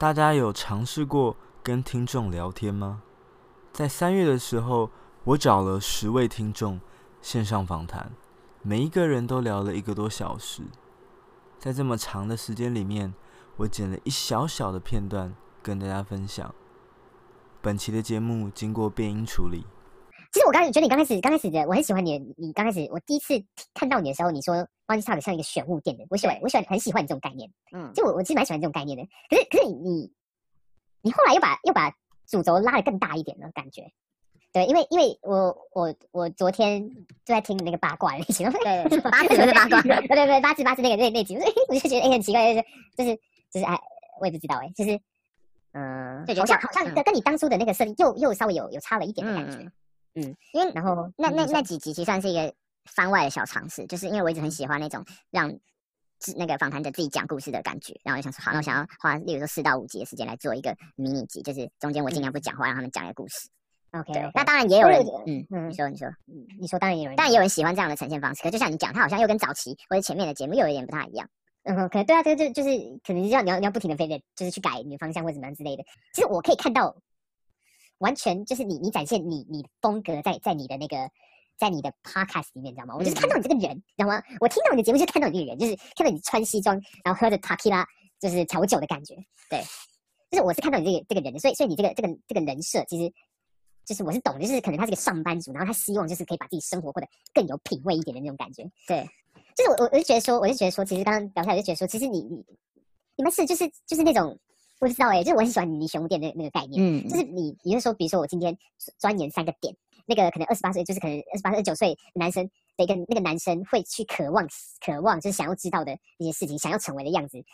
大家有尝试过跟听众聊天吗？在三月的时候，我找了十位听众线上访谈，每一个人都聊了一个多小时。在这么长的时间里面，我剪了一小小的片段跟大家分享。本期的节目经过变音处理。其实我刚觉得你刚开始刚开始的，我很喜欢你。你刚开始我第一次看到你的时候，你说 Bounty Talk 像一个选物店的，我喜欢我喜欢很喜欢你这种概念。嗯，就我我其实蛮喜欢这种概念的。可是可是你你后来又把又把主轴拉得更大一点了，感觉。对，因为因为我我我昨天就在听那个八卦那集，对，八字不是八卦，对对对，八字八字那个那那集，我就觉得哎很奇怪，就是就是就是哎，我也不知道哎，就是嗯，好像好像跟你当初的那个设定又又稍微有有差了一点的感觉，嗯，因为然后那那那几集其实算是一个番外的小尝试，就是因为我一直很喜欢那种让那个访谈者自己讲故事的感觉，然后我就想说好，那我想要花例如说四到五集的时间来做一个迷你集，就是中间我尽量不讲话，让他们讲一个故事。OK，对，那当然也有人，嗯嗯，你说你说，嗯，你说当然也有人，当然也有人喜欢这样的呈现方式。可就像你讲，他好像又跟早期或者前面的节目又有一点不太一样。嗯哼，可能对啊，这个就就是可能要你要你要不停的飞的，就是去改你的方向或者怎么样之类的。其实我可以看到，完全就是你你展现你你风格在在你的那个在你的 Podcast 里面，你知道吗？我就是看到你这个人，你知道吗？我听到你的节目就是看到你这个人，就是看到你穿西装，然后喝着 Tequila 就是调酒的感觉。对，就是我是看到你这个这个人的，所以所以你这个这个这个人设其实。就是我是懂，就是可能他是个上班族，然后他希望就是可以把自己生活过得更有品味一点的那种感觉。对，就是我我我就觉得说，我就觉得说，其实刚刚聊下来就觉得说，其实你你你们是就是就是那种我不知道哎、欸，就是我很喜欢你选物店的那个概念，嗯，就是你你就说，比如说我今天钻研三个点，那个可能二十八岁，就是可能二十八、二十九岁男生的一个那个男生会去渴望渴望，就是想要知道的一些事情，想要成为的样子。